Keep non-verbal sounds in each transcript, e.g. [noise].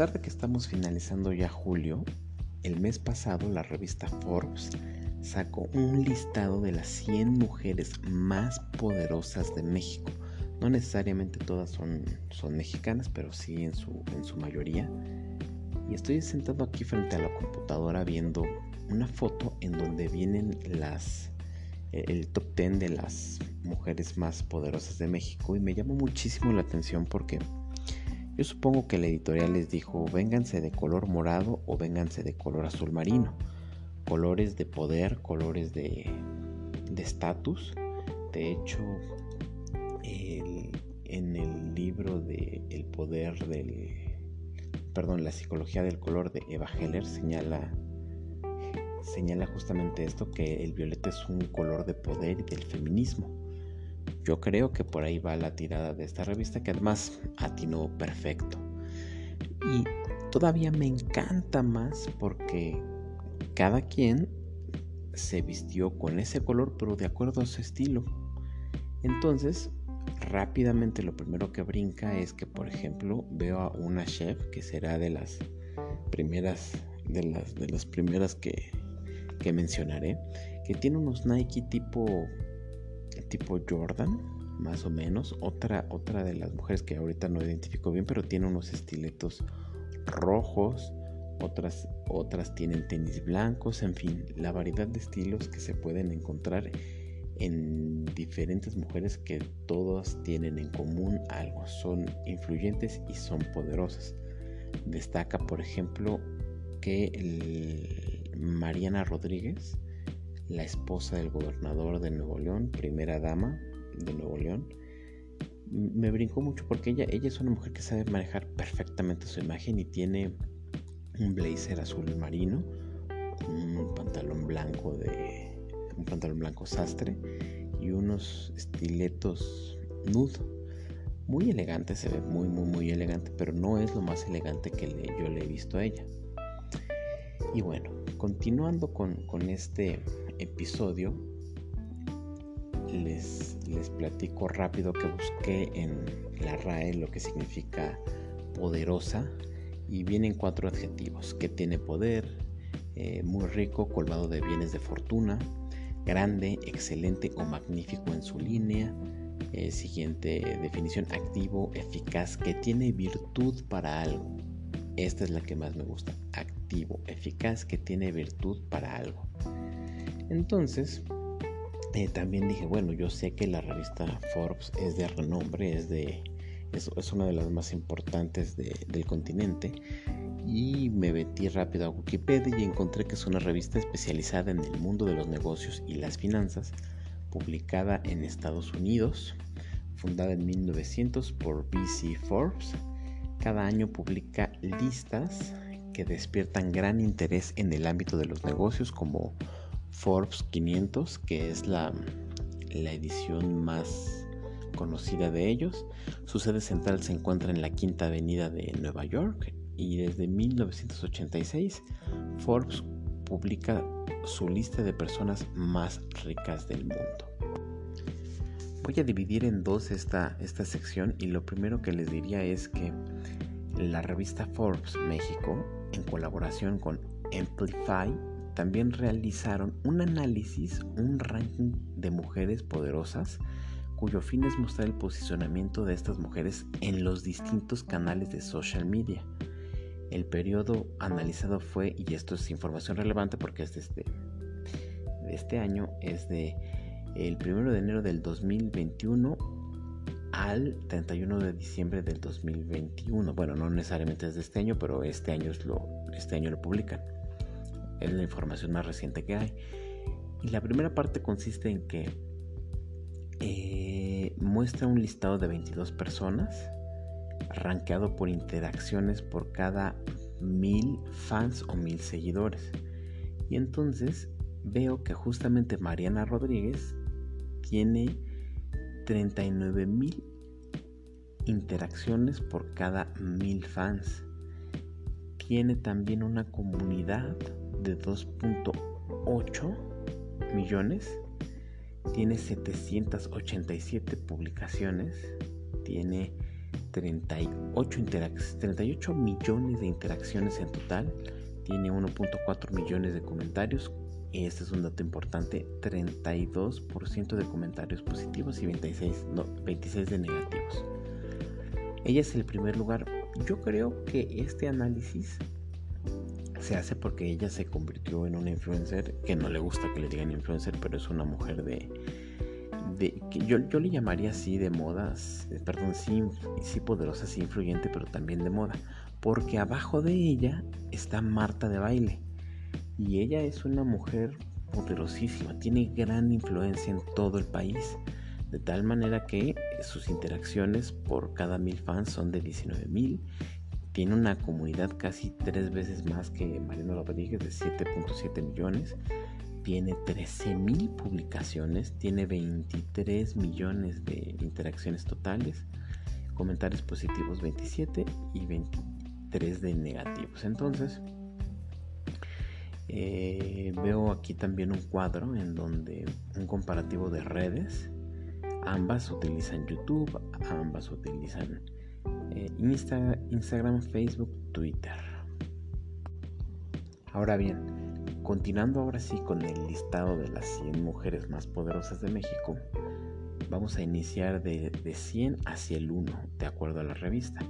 pesar de que estamos finalizando ya julio, el mes pasado la revista Forbes sacó un listado de las 100 mujeres más poderosas de México. No necesariamente todas son, son mexicanas, pero sí en su, en su mayoría. Y estoy sentado aquí frente a la computadora viendo una foto en donde vienen las el top 10 de las mujeres más poderosas de México y me llamó muchísimo la atención porque yo supongo que la editorial les dijo, vénganse de color morado o vénganse de color azul marino. Colores de poder, colores de estatus. De hecho, en el libro de El poder del... Perdón, la psicología del color de Eva Heller señala señala justamente esto, que el violeta es un color de poder y del feminismo. Yo creo que por ahí va la tirada de esta revista que además atinó perfecto. Y todavía me encanta más porque cada quien se vistió con ese color pero de acuerdo a su estilo. Entonces, rápidamente lo primero que brinca es que, por ejemplo, veo a una chef que será de las primeras de las de las primeras que, que mencionaré, que tiene unos Nike tipo tipo Jordan, más o menos. Otra, otra de las mujeres que ahorita no identifico bien, pero tiene unos estiletos rojos. Otras, otras tienen tenis blancos, en fin, la variedad de estilos que se pueden encontrar en diferentes mujeres que todas tienen en común algo, son influyentes y son poderosas. Destaca, por ejemplo, que Mariana Rodríguez la esposa del gobernador de Nuevo León, primera dama de Nuevo León, me brincó mucho porque ella, ella es una mujer que sabe manejar perfectamente su imagen y tiene un blazer azul marino, un pantalón blanco de un pantalón blanco sastre y unos estiletos nude. Muy elegante, se ve muy muy muy elegante, pero no es lo más elegante que yo le he visto a ella. Y bueno, continuando con, con este episodio les, les platico rápido que busqué en la RAE lo que significa poderosa y vienen cuatro adjetivos, que tiene poder, eh, muy rico, colmado de bienes de fortuna, grande, excelente o magnífico en su línea. Eh, siguiente definición, activo, eficaz, que tiene virtud para algo. Esta es la que más me gusta, activo, eficaz, que tiene virtud para algo. Entonces, eh, también dije, bueno, yo sé que la revista Forbes es de renombre, es, de, es, una de las más importantes del continente. Y me metí rápido a Wikipedia y encontré que es una revista especializada en el mundo de los negocios y las finanzas, publicada en Estados Unidos, fundada en 1900 por BC Forbes. Cada año publica listas que despiertan gran interés en el ámbito de los negocios como Forbes 500, que es la, la edición más conocida de ellos. Su sede central se encuentra en la Quinta Avenida de Nueva York y desde 1986 Forbes publica su lista de personas más ricas del mundo. Voy a dividir en dos esta, esta sección y lo primero que les diría es que la revista Forbes México, en colaboración con Amplify, también realizaron un análisis, un ranking de mujeres poderosas cuyo fin es mostrar el posicionamiento de estas mujeres en los distintos canales de social media. El periodo analizado fue, y esto es información relevante porque es de este, este año, es de el 1 de enero del 2021 al 31 de diciembre del 2021. Bueno, no necesariamente es de este año, pero este año, lo, este año lo publican es la información más reciente que hay. Y la primera parte consiste en que eh, muestra un listado de 22 personas, rankeado por interacciones por cada mil fans o mil seguidores. Y entonces veo que justamente Mariana Rodríguez tiene 39 mil interacciones por cada mil fans. Tiene también una comunidad de 2.8 millones, tiene 787 publicaciones, tiene 38, 38 millones de interacciones en total, tiene 1.4 millones de comentarios, y este es un dato importante, 32% de comentarios positivos y 26, 26 de negativos. Ella es el primer lugar. Yo creo que este análisis se hace porque ella se convirtió en una influencer, que no le gusta que le digan influencer, pero es una mujer de... de que yo, yo, le llamaría así de modas, perdón, sí, sí poderosa, sí influyente, pero también de moda. Porque abajo de ella está Marta de baile y ella es una mujer poderosísima, tiene gran influencia en todo el país, de tal manera que sus interacciones por cada mil fans son de 19 mil. Tiene una comunidad casi tres veces más que Mariano Rodríguez de 7.7 millones. Tiene 13 mil publicaciones, tiene 23 millones de interacciones totales, comentarios positivos 27 y 23 de negativos. Entonces, eh, veo aquí también un cuadro en donde un comparativo de redes. Ambas utilizan YouTube, ambas utilizan eh, Instagram, Facebook, Twitter. Ahora bien, continuando ahora sí con el listado de las 100 mujeres más poderosas de México, vamos a iniciar de, 100 hacia el 1, de acuerdo a la revista.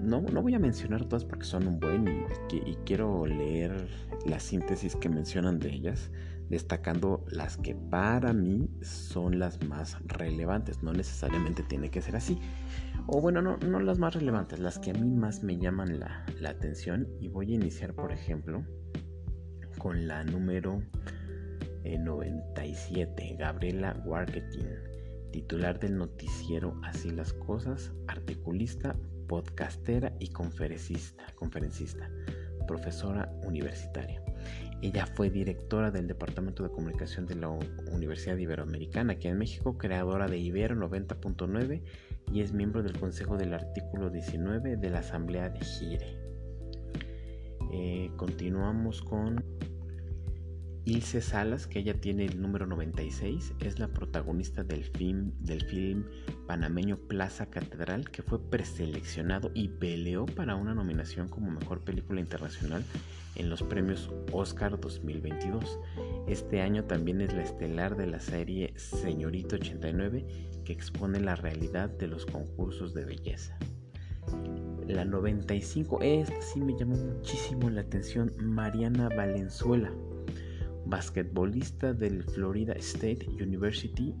No, no, voy a mencionar todas porque son un buen y quiero leer la síntesis que mencionan de ellas, destacando las que para mí son las más relevantes. No necesariamente tiene que ser así. O bueno, no, no las más relevantes, las que a mí más me llaman la, atención. Y voy a iniciar, por ejemplo, con la número 97, eh, Gabriela Warketing, titular del noticiero Así las Cosas, articulista, podcastera y conferencista. conferencista profesora universitaria. Ella fue directora del Departamento de Comunicación de la Universidad Iberoamericana aquí en México, creadora de Ibero 90.9 y es miembro del Consejo del Artículo 19 de la Asamblea de Gire. Eh, continuamos con Ilse Salas, que ella tiene el número 96, es la protagonista del film, panameño Plaza Catedral, que fue preseleccionado y peleó para una nominación como mejor película internacional en los premios Oscar 2022. Este año también es la estelar de la serie Señorito 89, que expone la realidad de los concursos de belleza. La 95, esta sí me llamó muchísimo la atención, Mariana Valenzuela basquetbolista del Florida State University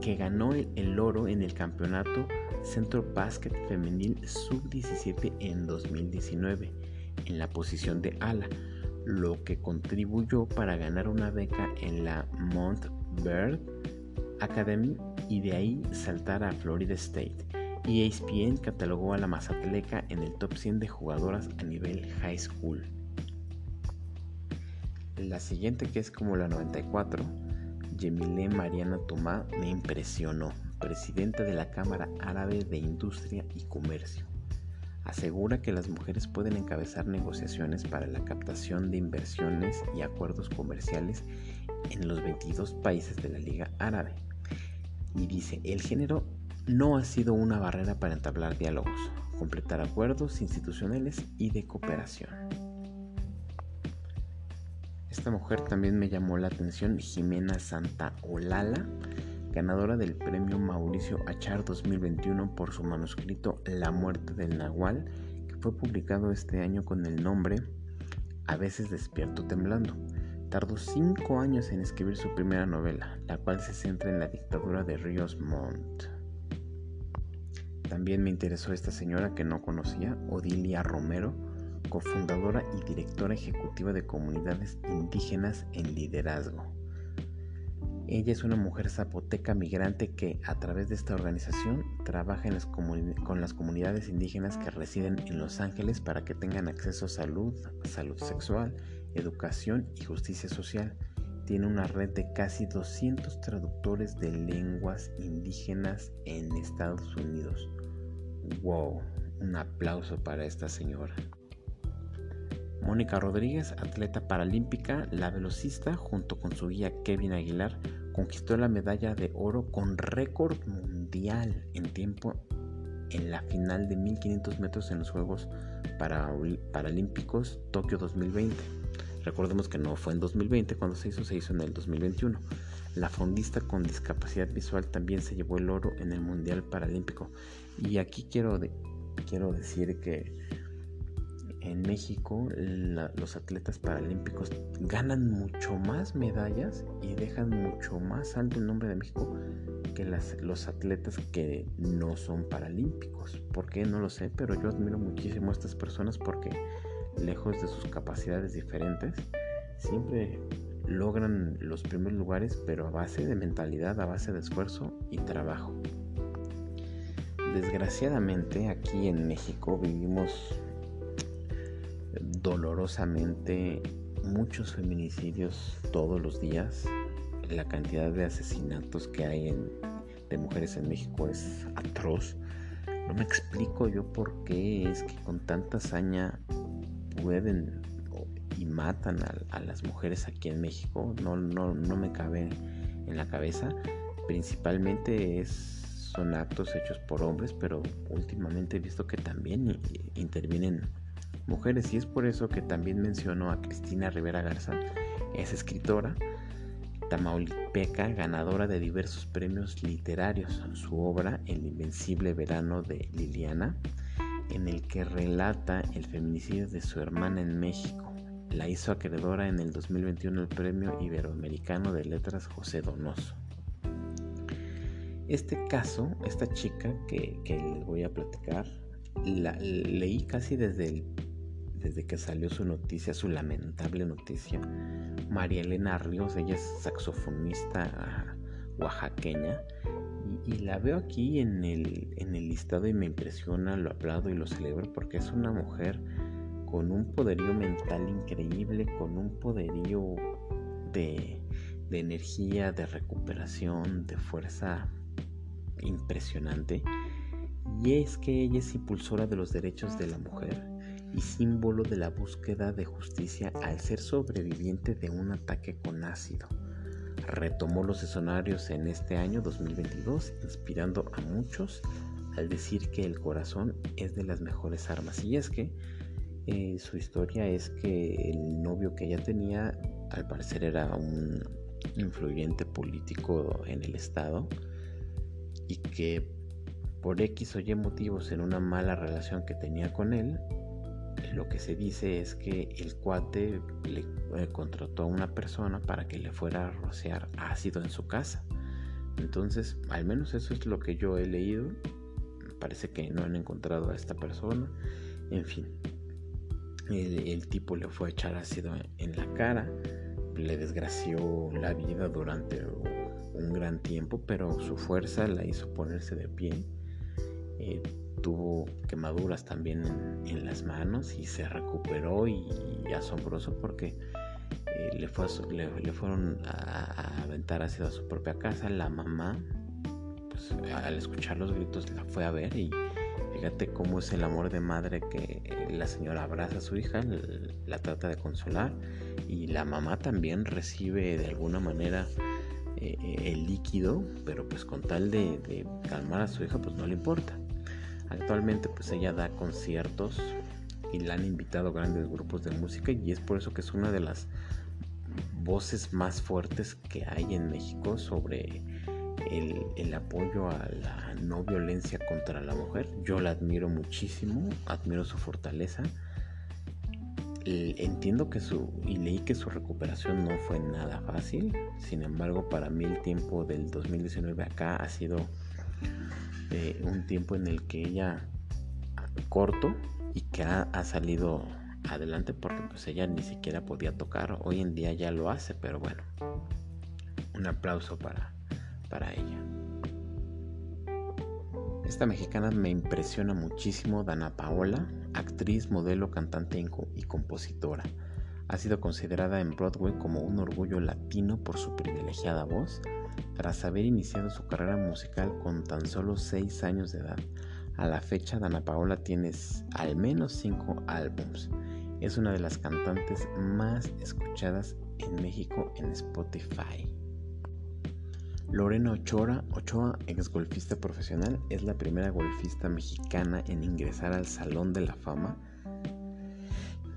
que ganó el, oro en el campeonato Centro Basket Femenil Sub-17 en 2019 en la posición de ala, lo que contribuyó para ganar una beca en la Mount Academy y de ahí saltar a Florida State. ESPN catalogó a la Mazatleca en el top 100 de jugadoras a nivel high school. La siguiente, que es como la 94, Yemile Mariana Tomá, me impresionó, presidenta de la Cámara Árabe de Industria y Comercio. Asegura que las mujeres pueden encabezar negociaciones para la captación de inversiones y acuerdos comerciales en los 22 países de la Liga Árabe. Y dice, el género no ha sido una barrera para entablar diálogos, completar acuerdos institucionales y de cooperación. Esta mujer también me llamó la atención, Jimena Santa Olala, ganadora del premio Mauricio Achar 2021 por su manuscrito La muerte del Nahual, que fue publicado este año con el nombre A veces despierto temblando. Tardó cinco años en escribir su primera novela, la cual se centra en la dictadura de Ríos Montt. También me interesó esta señora que no conocía, Odilia Romero, cofundadora y directora ejecutiva de comunidades indígenas en liderazgo. Ella es una mujer zapoteca migrante que a través de esta organización trabaja con las comunidades indígenas que residen en Los Ángeles para que tengan acceso a salud, salud sexual, educación y justicia social. Tiene una red de casi 200 traductores de lenguas indígenas en Estados Unidos. ¡Wow! Un aplauso para esta señora. Mónica Rodríguez, atleta paralímpica, la velocista, junto con su guía Kevin Aguilar, conquistó la medalla de oro con récord mundial en tiempo en la final de 1500 metros en los Juegos Paralímpicos Tokio 2020. Recordemos que no fue en 2020 cuando se hizo, se hizo en el 2021. La fondista con discapacidad visual también se llevó el oro en el Mundial Paralímpico. Y aquí quiero, quiero decir que en México los atletas paralímpicos ganan mucho más medallas y dejan mucho más alto el nombre de México que los atletas que no son paralímpicos. ¿Por qué? No lo sé, pero yo admiro muchísimo a estas personas porque lejos de sus capacidades diferentes, siempre logran los primeros lugares, pero a base de mentalidad, a base de esfuerzo y trabajo. Desgraciadamente aquí en México vivimos dolorosamente muchos feminicidios todos los días. La cantidad de asesinatos que hay de mujeres en México es atroz. No me explico yo por qué es que con tanta hazaña pueden y matan a, las mujeres aquí en México. No, no, no me cabe en la cabeza. Principalmente son actos hechos por hombres, pero últimamente he visto que también intervienen mujeres y es por eso que también menciono a Cristina Rivera Garza, es escritora tamaulipeca, ganadora de diversos premios literarios. Su obra El invencible verano de Liliana, en el que relata el feminicidio de su hermana en México. La hizo acreedora en el 2021 el Premio Iberoamericano de Letras José Donoso. Este caso, esta chica que, les voy a platicar, la leí casi desde el desde que salió su noticia, su lamentable noticia. María Elena Ríos, ella es saxofonista ah, oaxaqueña y, la veo aquí en el, en el listado y me impresiona, lo aplaudo y lo celebro porque es una mujer con un poderío mental increíble, con un poderío de, de energía, de recuperación, de fuerza impresionante. Y es que ella es impulsora de los derechos de la mujer y símbolo de la búsqueda de justicia al ser sobreviviente de un ataque con ácido. Retomó los escenarios en este año 2022, inspirando a muchos al decir que el corazón es de las mejores armas. Y es que eh, su historia es que el novio que ella tenía, al parecer era un influyente político en el estado y que por X o Y motivos en una mala relación que tenía con él, lo que se dice es que el cuate le eh, contrató a una persona para que le fuera a rociar ácido en su casa. Entonces, al menos eso es lo que yo he leído. Parece que no han encontrado a esta persona. En fin, el, tipo le fue a echar ácido en la cara. Le desgració la vida durante un gran tiempo, pero su fuerza la hizo ponerse de pie. Eh, tuvo quemaduras también en, las manos y se recuperó y, asombroso porque eh, le, fue le, fueron a, aventar ácido a su propia casa. La mamá, pues al escuchar los gritos, la fue a ver y fíjate cómo es el amor de madre que la señora abraza a su hija, la trata de consolar y la mamá también recibe de alguna manera eh, el líquido, pero pues con tal de, de calmar a su hija, pues no le importa. Actualmente pues ella da conciertos y la han invitado grandes grupos de música y es por eso que es una de las voces más fuertes que hay en México sobre el, apoyo a la no violencia contra la mujer. Yo la admiro muchísimo, admiro su fortaleza. Entiendo que su, y leí que su recuperación no fue nada fácil, sin embargo para mí el tiempo del 2019 acá ha sido un tiempo en el que ella corto y que ha, salido adelante porque pues ella ni siquiera podía tocar. Hoy en día ya lo hace, pero bueno, un aplauso para, para ella. Esta mexicana me impresiona muchísimo, Dana Paola, actriz, modelo, cantante y compositora. Ha sido considerada en Broadway como un orgullo latino por su privilegiada voz, tras haber iniciado su carrera musical con tan solo 6 años de edad. A la fecha, Dana Paola tiene al menos 5 álbums. Es una de las cantantes más escuchadas en México en Spotify. Lorena Ochoa, Ochoa, ex golfista profesional, es la primera golfista mexicana en ingresar al Salón de la Fama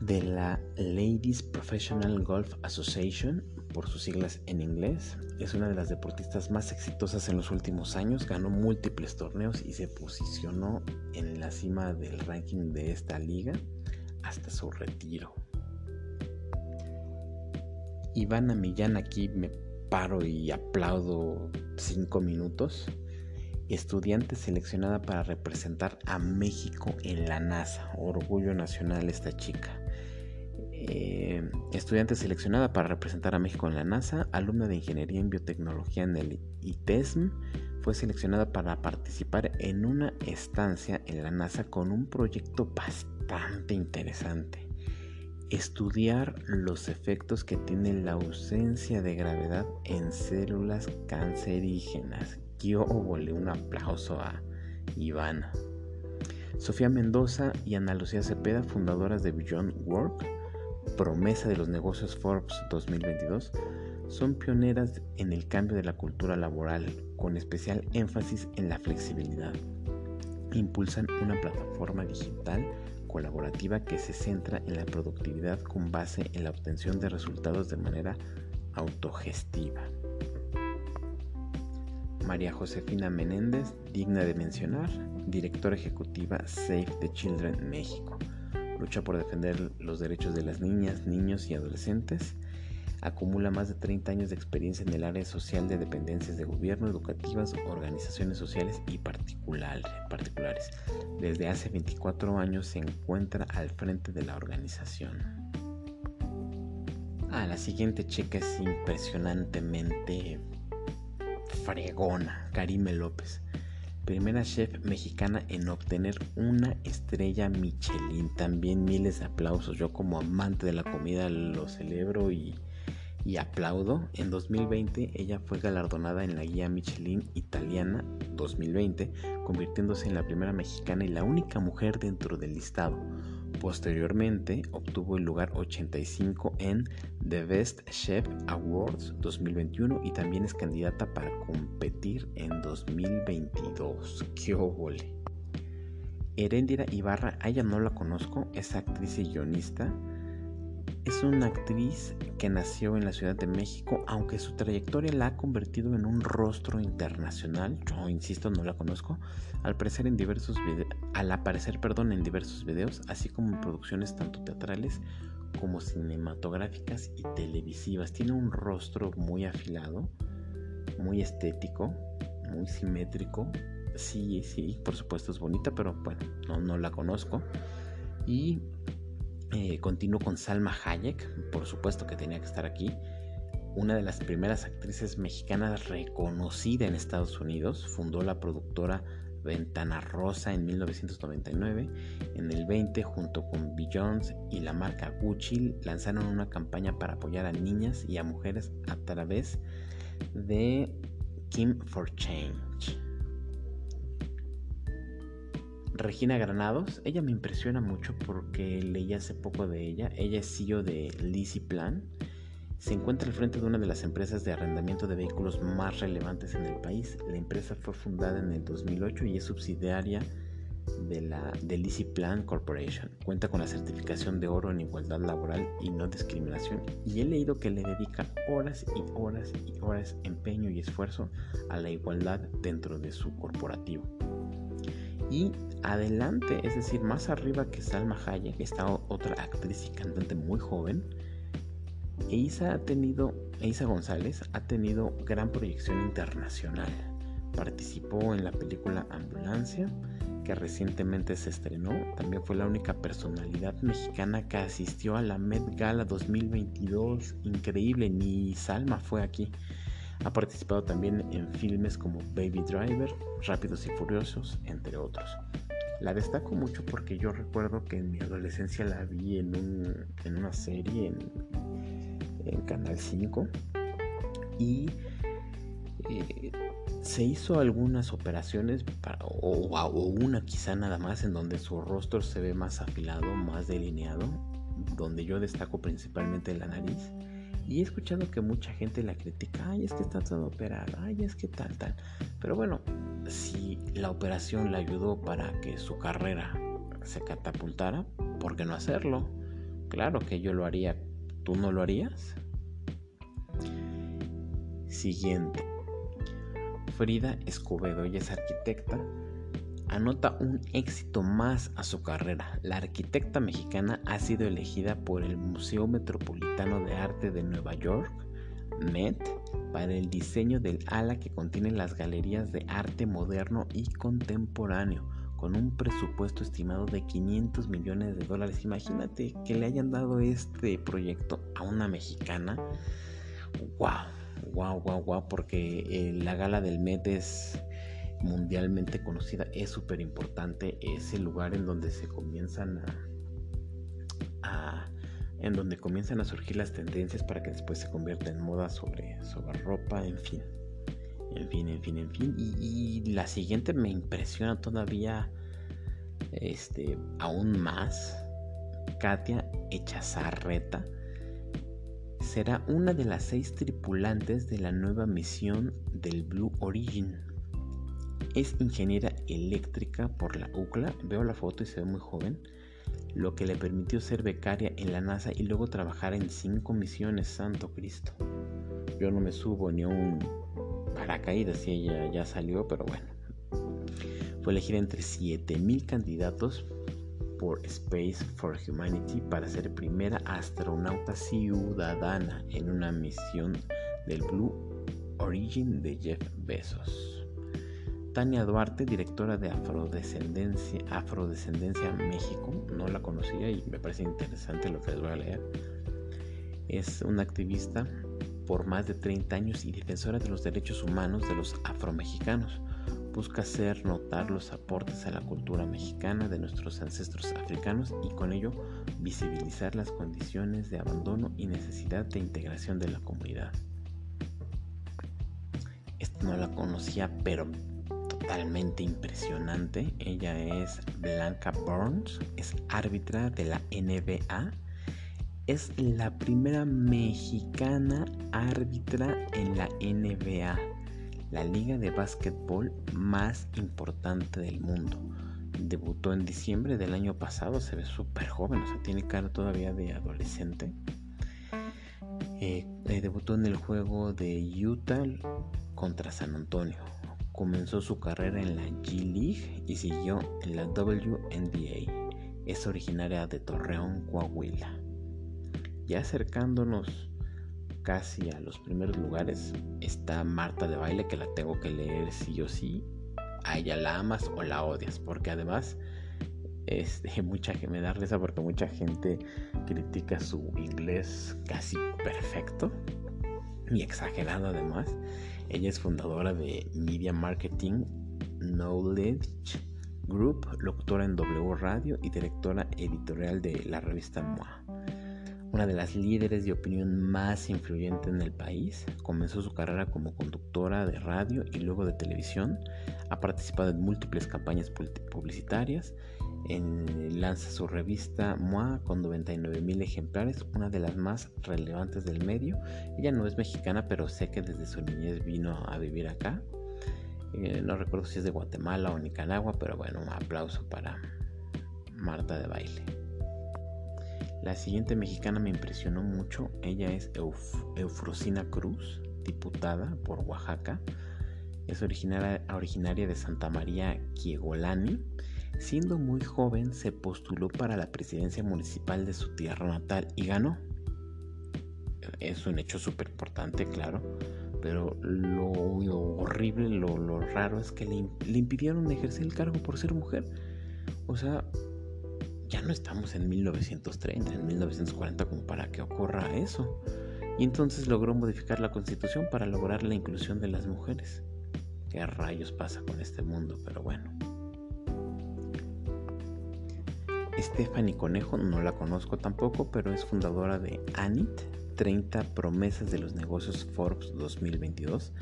de la Ladies Professional Golf Association, por sus siglas en inglés. Es una de las deportistas más exitosas en los últimos años, ganó múltiples torneos y se posicionó en la cima del ranking de esta liga hasta su retiro. Ivana Millán aquí me paro y aplaudo cinco minutos. Estudiante seleccionada para representar a México en la NASA. Orgullo nacional esta chica. Eh, estudiante seleccionada para representar a México en la NASA, alumna de Ingeniería en Biotecnología en el ITESM, fue seleccionada para participar en una estancia en la NASA con un proyecto bastante interesante estudiar los efectos que tiene la ausencia de gravedad en células cancerígenas. Yo volé un aplauso a Ivana. Sofía Mendoza y Ana Lucía Cepeda, fundadoras de Beyond Work, promesa de los negocios Forbes 2022, son pioneras en el cambio de la cultura laboral, con especial énfasis en la flexibilidad. Impulsan una plataforma digital colaborativa que se centra en la productividad con base en la obtención de resultados de manera autogestiva. María Josefina Menéndez, digna de mencionar, directora ejecutiva Save the Children México. Lucha por defender los derechos de las niñas, niños y adolescentes acumula más de 30 años de experiencia en el área social de dependencias de gobierno, educativas, organizaciones sociales y particulares. Desde hace 24 años se encuentra al frente de la organización. Ah, la siguiente checa es impresionantemente fregona, Karime López. Primera chef mexicana en obtener una estrella Michelin. También miles de aplausos. Yo como amante de la comida lo celebro y y aplaudo, en 2020 ella fue galardonada en la guía Michelin italiana 2020, convirtiéndose en la primera mexicana y la única mujer dentro del listado. Posteriormente obtuvo el lugar 85 en The Best Chef Awards 2021 y también es candidata para competir en 2022. ¡Qué óvole! Heréndira Ibarra, a ella no la conozco, es actriz y guionista es una actriz que nació en la Ciudad de México, aunque su trayectoria la ha convertido en un rostro internacional. Yo insisto, no la conozco. Al aparecer en diversos perdón, en diversos videos, así como en producciones tanto teatrales como cinematográficas y televisivas. Tiene un rostro muy afilado, muy estético, muy simétrico. Sí, sí, por supuesto es bonita, pero bueno, no, no la conozco. Y eh, continuó con Salma Hayek, por supuesto que tenía que estar aquí. Una de las primeras actrices mexicanas reconocida en Estados Unidos, fundó la productora Ventana Rosa en 1999. En el 20, junto con Beyoncé y la marca Gucci, lanzaron una campaña para apoyar a niñas y a mujeres a través de Kim for Change. Regina Granados, ella me impresiona mucho porque leí hace poco de ella. Ella es CEO de Lizzy Plan. Se encuentra al frente de una de las empresas de arrendamiento de vehículos más relevantes en el país. La empresa fue fundada en el 2008 y es subsidiaria de la de Lizzy Plan Corporation. Cuenta con la certificación de oro en igualdad laboral y no discriminación y he leído que le dedica horas y horas y horas empeño y esfuerzo a la igualdad dentro de su corporativo. Y adelante, es decir, más arriba que Salma Hayek, está otra actriz y cantante muy joven. Eisa ha tenido, Eisa González ha tenido gran proyección internacional. Participó en la película Ambulancia, que recientemente se estrenó. También fue la única personalidad mexicana que asistió a la Met Gala 2022. Increíble, ni Salma fue aquí. Ha participado también en filmes como Baby Driver, Rápidos y Furiosos, entre otros. La destaco mucho porque yo recuerdo que en mi adolescencia la vi en, una serie en, Canal 5 y eh, se hizo algunas operaciones o, una quizá nada más en donde su rostro se ve más afilado, más delineado, donde yo destaco principalmente la nariz Y he escuchado que mucha gente la critica, ay, es que está todo operado, ay, es que tal, tal. Pero bueno, si la operación le ayudó para que su carrera se catapultara, ¿por qué no hacerlo? Claro que yo lo haría, ¿tú no lo harías? Siguiente. Frida Escobedo, es arquitecta, anota un éxito más a su carrera. La arquitecta mexicana ha sido elegida por el Museo Metropolitano de Arte de Nueva York, MET, para el diseño del ala que contiene las galerías de arte moderno y contemporáneo, con un presupuesto estimado de 500 millones de dólares. Imagínate que le hayan dado este proyecto a una mexicana. ¡Wow! wow, wow, wow, porque eh, la gala del Met es mundialmente conocida, es súper importante, es el lugar en donde se comienzan a, en donde comienzan a surgir las tendencias para que después se convierta en moda sobre, sobre ropa, en fin. En fin, en fin, en fin. Y, y la siguiente me impresiona todavía este, aún más. Katia Echazarreta será una de las seis tripulantes de la nueva misión del Blue Origin. Es ingeniera eléctrica por la UCLA, veo la foto y se ve muy joven, lo que le permitió ser becaria en la NASA y luego trabajar en cinco misiones, Santo Cristo. Yo no me subo ni a un paracaídas si ella ya salió, pero bueno. Fue elegida entre 7000 candidatos por Space for Humanity para ser primera astronauta ciudadana en una misión del Blue Origin de Jeff Bezos. Tania Duarte, directora de Afrodescendencia, México, no la conocía y me parece interesante lo que les voy a leer. Es una activista por más de 30 años y defensora de los derechos humanos de los afromexicanos busca hacer notar los aportes a la cultura mexicana de nuestros ancestros africanos y con ello visibilizar las condiciones de abandono y necesidad de integración de la comunidad. Esta no la conocía, pero totalmente impresionante. Ella es Blanca Burns, es árbitra de la NBA. Es la primera mexicana árbitra en la NBA la liga de básquetbol más importante del mundo. Debutó en diciembre del año pasado, se ve súper joven, o sea, tiene cara todavía de adolescente. Eh, eh, debutó en el juego de Utah contra San Antonio. Comenzó su carrera en la G League y siguió en la WNBA. Es originaria de Torreón, Coahuila. Ya acercándonos casi a los primeros lugares está Marta de baile que la tengo que leer sí o sí. A ella la amas o la odias porque además este, mucha [laughs] me da risa porque mucha gente critica su inglés casi perfecto y exagerado además. Ella es fundadora de Media Marketing Knowledge Group, locutora en W Radio y directora editorial de la revista MOA una de las líderes de opinión más influyente en el país. Comenzó su carrera como conductora de radio y luego de televisión. Ha participado en múltiples campañas publicitarias. En, lanza su revista MOA con 99 mil ejemplares, una de las más relevantes del medio. Ella no es mexicana, pero sé que desde su niñez vino a vivir acá. Eh, no recuerdo si es de Guatemala o Nicaragua, pero bueno, un aplauso para Marta de Baile. La siguiente mexicana me impresionó mucho. Ella es Eufrosina Cruz, diputada por Oaxaca. Es originaria, de Santa María Quiegolani. Siendo muy joven se postuló para la presidencia municipal de su tierra natal y ganó. Es un hecho súper importante, claro. Pero lo, horrible, lo, raro es que le, le impidieron ejercer el cargo por ser mujer. O sea, ya no estamos en 1930, en 1940 como para que ocurra eso. Y entonces logró modificar la constitución para lograr la inclusión de las mujeres. ¿Qué rayos pasa con este mundo? Pero bueno. Stephanie Conejo, no la conozco tampoco, pero es fundadora de ANIT, 30 promesas de los negocios Forbes 2022.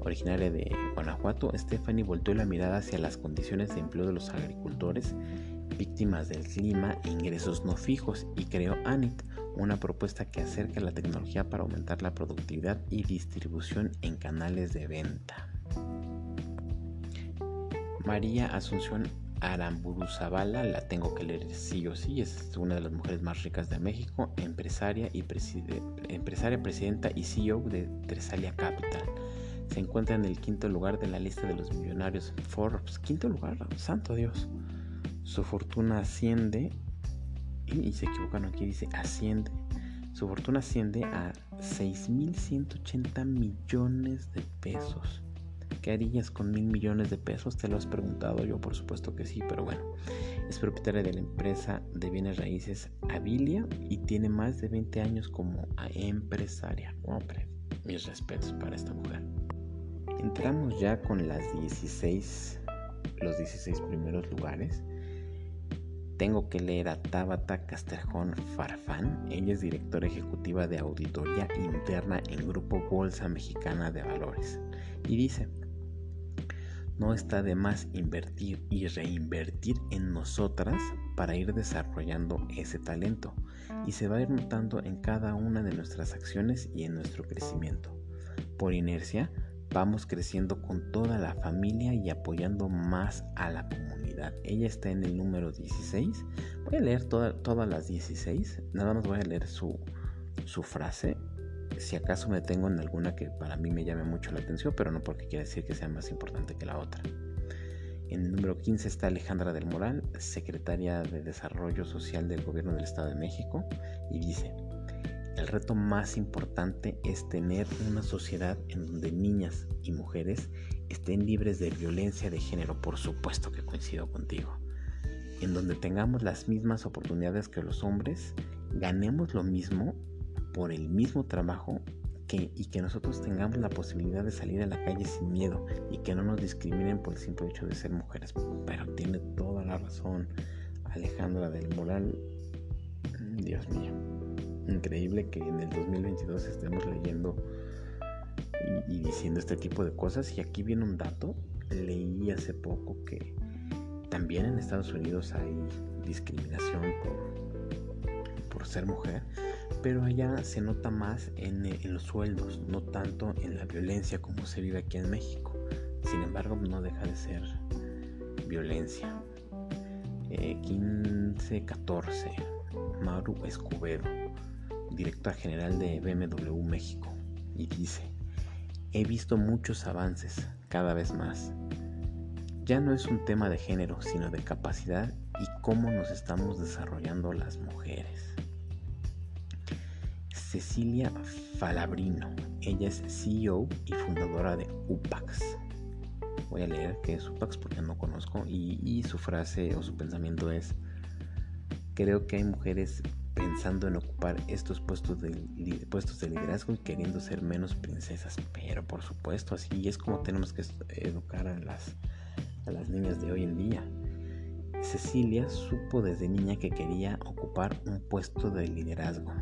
Originaria de Guanajuato, Stephanie volteó la mirada hacia las condiciones de empleo de los agricultores víctimas del clima e ingresos no fijos y creó ANIT, una propuesta que acerca la tecnología para aumentar la productividad y distribución en canales de venta. María Asunción Aramburu Zavala, la tengo que leer sí o sí, es una de las mujeres más ricas de México, empresaria, y empresaria presidenta y CEO de Tresalia Capital. Se encuentra en el quinto lugar de la lista de los millonarios Forbes. Quinto lugar, santo Dios. Su fortuna asciende, y, se equivocan aquí, dice asciende. Su fortuna asciende a 6.180 millones de pesos. ¿Qué harías con mil millones de pesos? Te lo has preguntado, yo por supuesto que sí, pero bueno. Es propietaria de la empresa de bienes raíces Avilia y tiene más de 20 años como empresaria. Hombre, mis respetos para esta mujer. Entramos ya con las 16, los 16 primeros lugares. Tengo que leer a Tabata Casterjón Farfán. Ella es directora ejecutiva de auditoría interna en Grupo Bolsa Mexicana de Valores. Y dice, no está de más invertir y reinvertir en nosotras para ir desarrollando ese talento y se va a ir notando en cada una de nuestras acciones y en nuestro crecimiento. Por inercia, vamos creciendo con toda la familia y apoyando más a la comunidad. Ella está en el número 16. Voy a leer todas las 16. Nada más voy a leer su, su frase si acaso me tengo en alguna que para mí me llame mucho la atención, pero no porque quiera decir que sea más importante que la otra. En el número 15 está Alejandra del Moral, secretaria de Desarrollo Social del Gobierno del Estado de México, y dice, el reto más importante es tener una sociedad en donde niñas y mujeres estén libres de violencia de género, por supuesto que coincido contigo, en donde tengamos las mismas oportunidades que los hombres, ganemos lo mismo por el mismo trabajo que, y que nosotros tengamos la posibilidad de salir a la calle sin miedo y que no nos discriminen por el simple hecho de ser mujeres. Pero tiene toda la razón Alejandra del Moral. Dios mío, increíble que en el 2022 estemos leyendo y, y diciendo este tipo de cosas. Y aquí viene un dato. Leí hace poco que también en Estados Unidos hay discriminación por, por ser mujer pero allá se nota más en, los sueldos, no tanto en la violencia como se vive aquí en México. Sin embargo, no deja de ser violencia. 1514, eh, Mauro Escobedo, directora general de BMW México, y dice, he visto muchos avances, cada vez más. Ya no es un tema de género, sino de capacidad y cómo nos estamos desarrollando las mujeres. Cecilia Falabrino. Ella es CEO y fundadora de UPAX. Voy a leer qué es UPAX porque no conozco. Y, su frase o su pensamiento es, creo que hay mujeres pensando en ocupar estos puestos de, liderazgo y queriendo ser menos princesas. Pero por supuesto, así es como tenemos que educar a las niñas de hoy en día. Cecilia supo desde niña que quería ocupar un puesto de liderazgo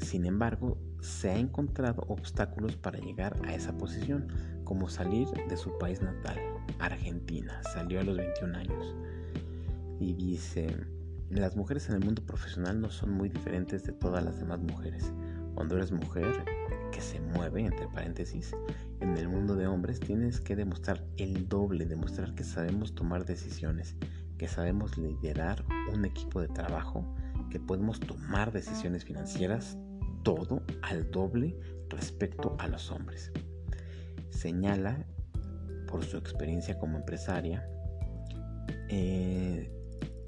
sin embargo, se ha encontrado obstáculos para llegar a esa posición, como salir de su país natal, Argentina. Salió a los 21 años. Y dice, las mujeres en el mundo profesional no son muy diferentes de todas las demás mujeres. Cuando eres mujer, que se mueve, entre paréntesis, en el mundo de hombres tienes que demostrar el doble, demostrar que sabemos tomar decisiones, que sabemos liderar un equipo de trabajo, que podemos tomar decisiones financieras, todo al doble respecto a los hombres. Señala, por su experiencia como empresaria, eh,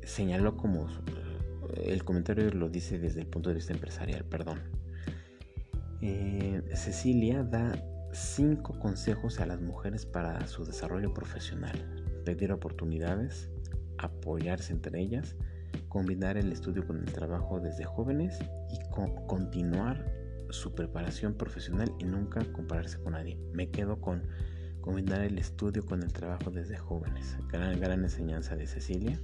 señaló como eh, el comentario lo dice desde el punto de vista empresarial, perdón. Eh, Cecilia da cinco consejos a las mujeres para su desarrollo profesional. Pedir oportunidades, apoyarse entre ellas, combinar el estudio con el trabajo desde jóvenes y continuar su preparación profesional y nunca compararse con nadie. Me quedo con combinar el estudio con el trabajo desde jóvenes. Gran, gran enseñanza de Cecilia.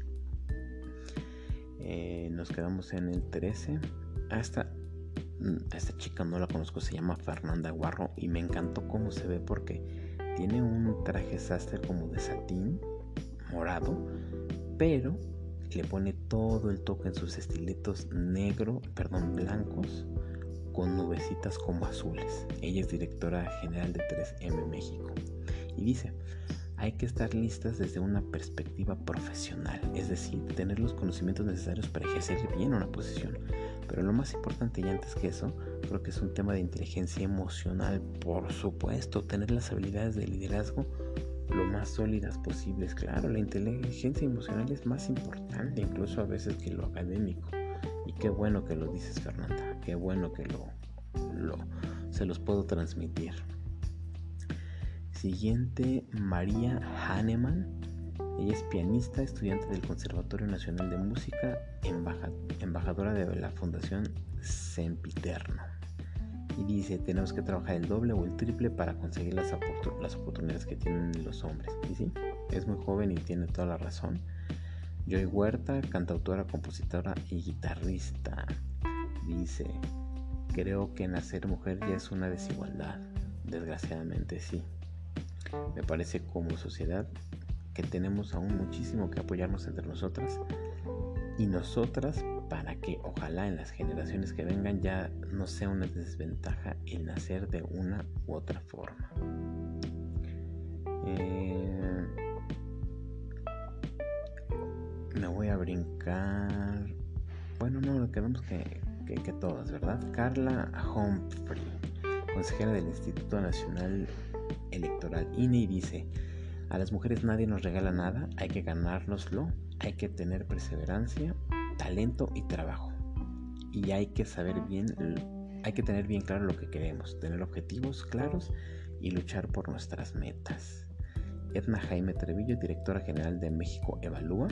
Eh, nos quedamos en el 13. Hasta mm, esta chica no la conozco, se llama Fernanda Guarro y me encantó cómo se ve porque tiene un traje sastre como de satín morado, pero le pone todo el toque en sus estiletos negro, perdón, blancos, con nubecitas como azules. Ella es directora general de 3M México. Y dice, hay que estar listas desde una perspectiva profesional, es decir, tener los conocimientos necesarios para ejercer bien una posición. Pero lo más importante y antes que eso, creo que es un tema de inteligencia emocional, por supuesto, tener las habilidades de liderazgo lo más sólidas posibles. Claro, la inteligencia emocional es más importante incluso a veces que lo académico. Y qué bueno que lo dices, Fernanda. Qué bueno que lo, lo se los puedo transmitir. Siguiente, María Hahnemann. Ella es pianista, estudiante del Conservatorio Nacional de Música, embajadora de la Fundación Sempiterno. Y dice, tenemos que trabajar el doble o el triple para conseguir las, oportunidades que tienen los hombres. Y sí, es muy joven y tiene toda la razón. Joy Huerta, cantautora, compositora y guitarrista. Dice, creo que nacer mujer ya es una desigualdad. Desgraciadamente sí. Me parece como sociedad que tenemos aún muchísimo que apoyarnos entre nosotras y nosotras para que ojalá en las generaciones que vengan ya no sea una desventaja el nacer de una u otra forma. Eh, me voy a brincar. Bueno, no, queremos que, que, que todas, ¿verdad? Carla Humphrey, consejera del Instituto Nacional Electoral INE dice, a las mujeres nadie nos regala nada, hay que ganárnoslo, hay que tener perseverancia, talento y trabajo. Y hay que saber bien, hay que tener bien claro lo que queremos, tener objetivos claros y luchar por nuestras metas. Edna Jaime Trevillo, directora general de México Evalúa.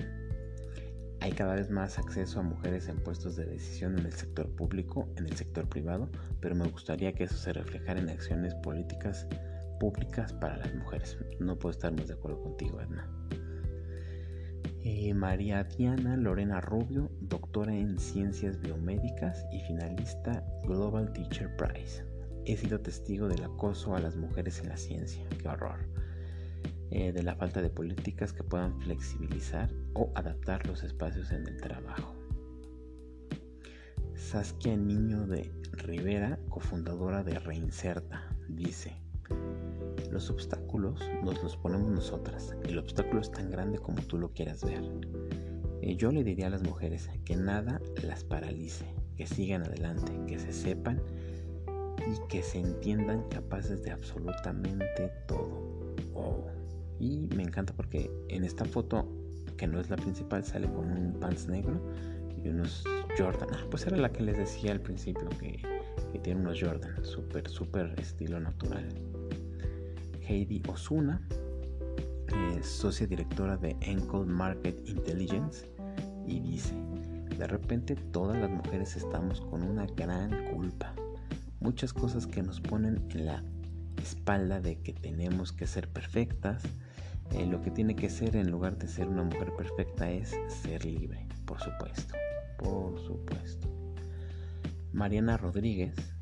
Hay cada vez más acceso a mujeres en puestos de decisión en el sector público, en el sector privado, pero me gustaría que eso se reflejara en acciones políticas públicas para las mujeres. No puedo estar más de acuerdo contigo, Edna. Eh, María Diana Lorena Rubio, doctora en ciencias biomédicas y finalista Global Teacher Prize. He sido testigo del acoso a las mujeres en la ciencia. Qué horror. Eh, de la falta de políticas que puedan flexibilizar o adaptar los espacios en el trabajo. Saskia Niño de Rivera, cofundadora de Reinserta, dice, los obstáculos nos los ponemos nosotras. El obstáculo es tan grande como tú lo quieras ver. Eh, yo le diría a las mujeres que nada las paralice, que sigan adelante, que se sepan y que se entiendan capaces de absolutamente todo. Oh. Y me encanta porque en esta foto, que no es la principal, sale con un pants negro y unos Jordan. Ah, pues era la que les decía al principio, que tiene unos Jordan, súper, súper estilo natural. Heidi Osuna, socia directora de Encode Market Intelligence, y dice, de repente todas las mujeres estamos con una gran culpa. Muchas cosas que nos ponen en la espalda de que tenemos que ser perfectas. Eh, lo que tiene que ser en lugar de ser una mujer perfecta es ser libre, por supuesto. Por supuesto. Mariana Rodríguez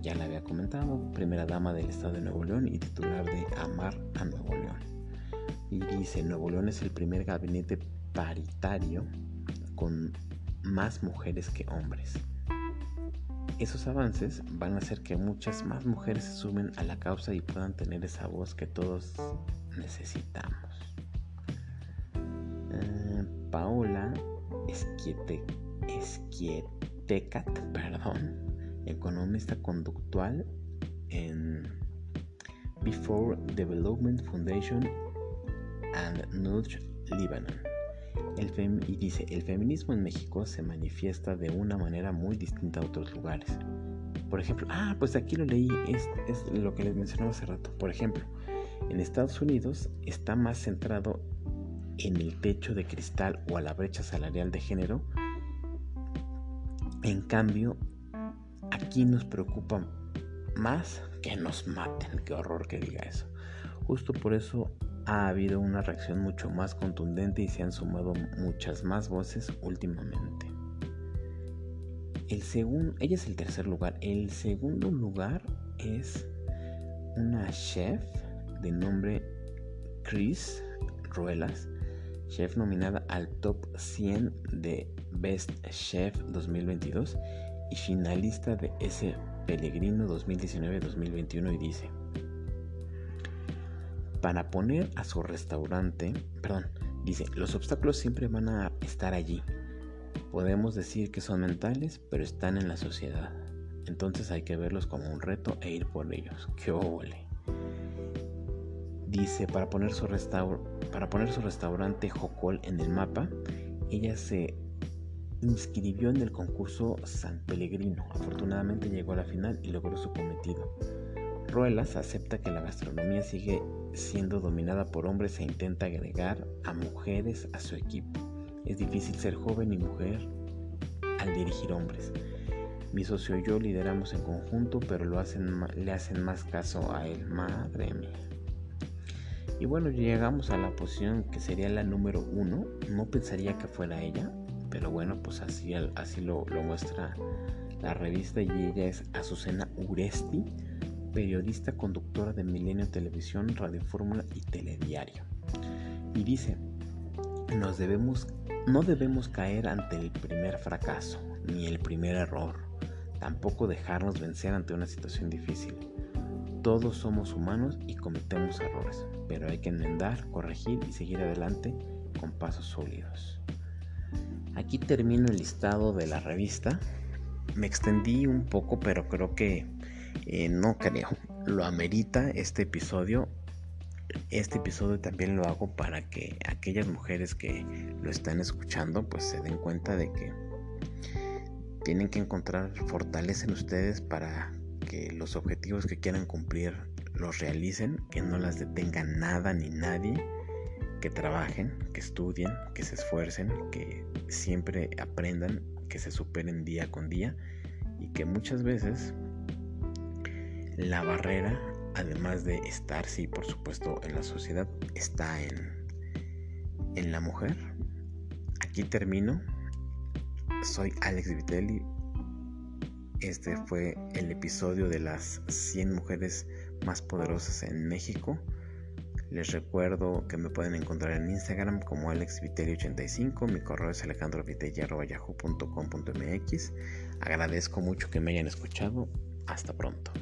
ya la había comentado, primera dama del estado de Nuevo León y titular de Amar a Nuevo León. Y dice, Nuevo León es el primer gabinete paritario con más mujeres que hombres. Esos avances van a hacer que muchas más mujeres se sumen a la causa y puedan tener esa voz que todos necesitamos. Eh, Paola Esquiete, Esquietecat, perdón, economista conductual en Before Development Foundation and Nudge Lebanon. y dice, el feminismo en México se manifiesta de una manera muy distinta a otros lugares. Por ejemplo, ah, pues aquí lo leí, es, es lo que les mencionaba hace rato. Por ejemplo, en Estados Unidos está más centrado en el techo de cristal o a la brecha salarial de género. En cambio, Aquí nos preocupa más que nos maten. Qué horror que diga eso. Justo por eso ha habido una reacción mucho más contundente y se han sumado muchas más voces últimamente. El segundo, ella es el tercer lugar. El segundo lugar es una chef de nombre Chris Ruelas, chef nominada al top 100 de Best Chef 2022 y finalista de ese Pellegrino 2019-2021 y dice, para poner a su restaurante, perdón, dice, los obstáculos siempre van a estar allí. Podemos decir que son mentales, pero están en la sociedad. Entonces hay que verlos como un reto e ir por ellos. ¡Qué óvole! Dice, para poner, su para poner su restaurante Jocol en el mapa, ella se inscribió en el concurso San Pellegrino. Afortunadamente llegó a la final y logró su cometido. Ruelas acepta que la gastronomía sigue siendo dominada por hombres e intenta agregar a mujeres a su equipo. Es difícil ser joven y mujer al dirigir hombres. Mi socio y yo lideramos en conjunto, pero le hacen más caso a él. Madre mía. Y bueno, llegamos a la posición que sería la número uno. No pensaría que fuera ella, pero bueno, pues así, así lo, muestra la revista y ella es Azucena Uresti, periodista conductora de Milenio Televisión, Radio Fórmula y Telediario. Y dice, nos debemos, no debemos caer ante el primer fracaso ni el primer error, tampoco dejarnos vencer ante una situación difícil. Todos somos humanos y cometemos errores, pero hay que enmendar, corregir y seguir adelante con pasos sólidos. Aquí termino el listado de la revista. Me extendí un poco, pero creo que eh, no creo. Lo amerita este episodio. Este episodio también lo hago para que aquellas mujeres que lo están escuchando pues se den cuenta de que tienen que encontrar fortaleza en ustedes para que los objetivos que quieran cumplir los realicen, que no las detenga nada ni nadie que trabajen, que estudien, que se esfuercen, que siempre aprendan, que se superen día con día y que muchas veces la barrera, además de estar, sí, por supuesto, en la sociedad, está en, en la mujer. Aquí termino. Soy Alex Vitelli. Este fue el episodio de las 100 mujeres más poderosas en México. Les recuerdo que me pueden encontrar en Instagram como alexvitelli85, mi correo es alejandrovitelli.yahoo.com.mx. Agradezco mucho que me hayan escuchado. Hasta pronto.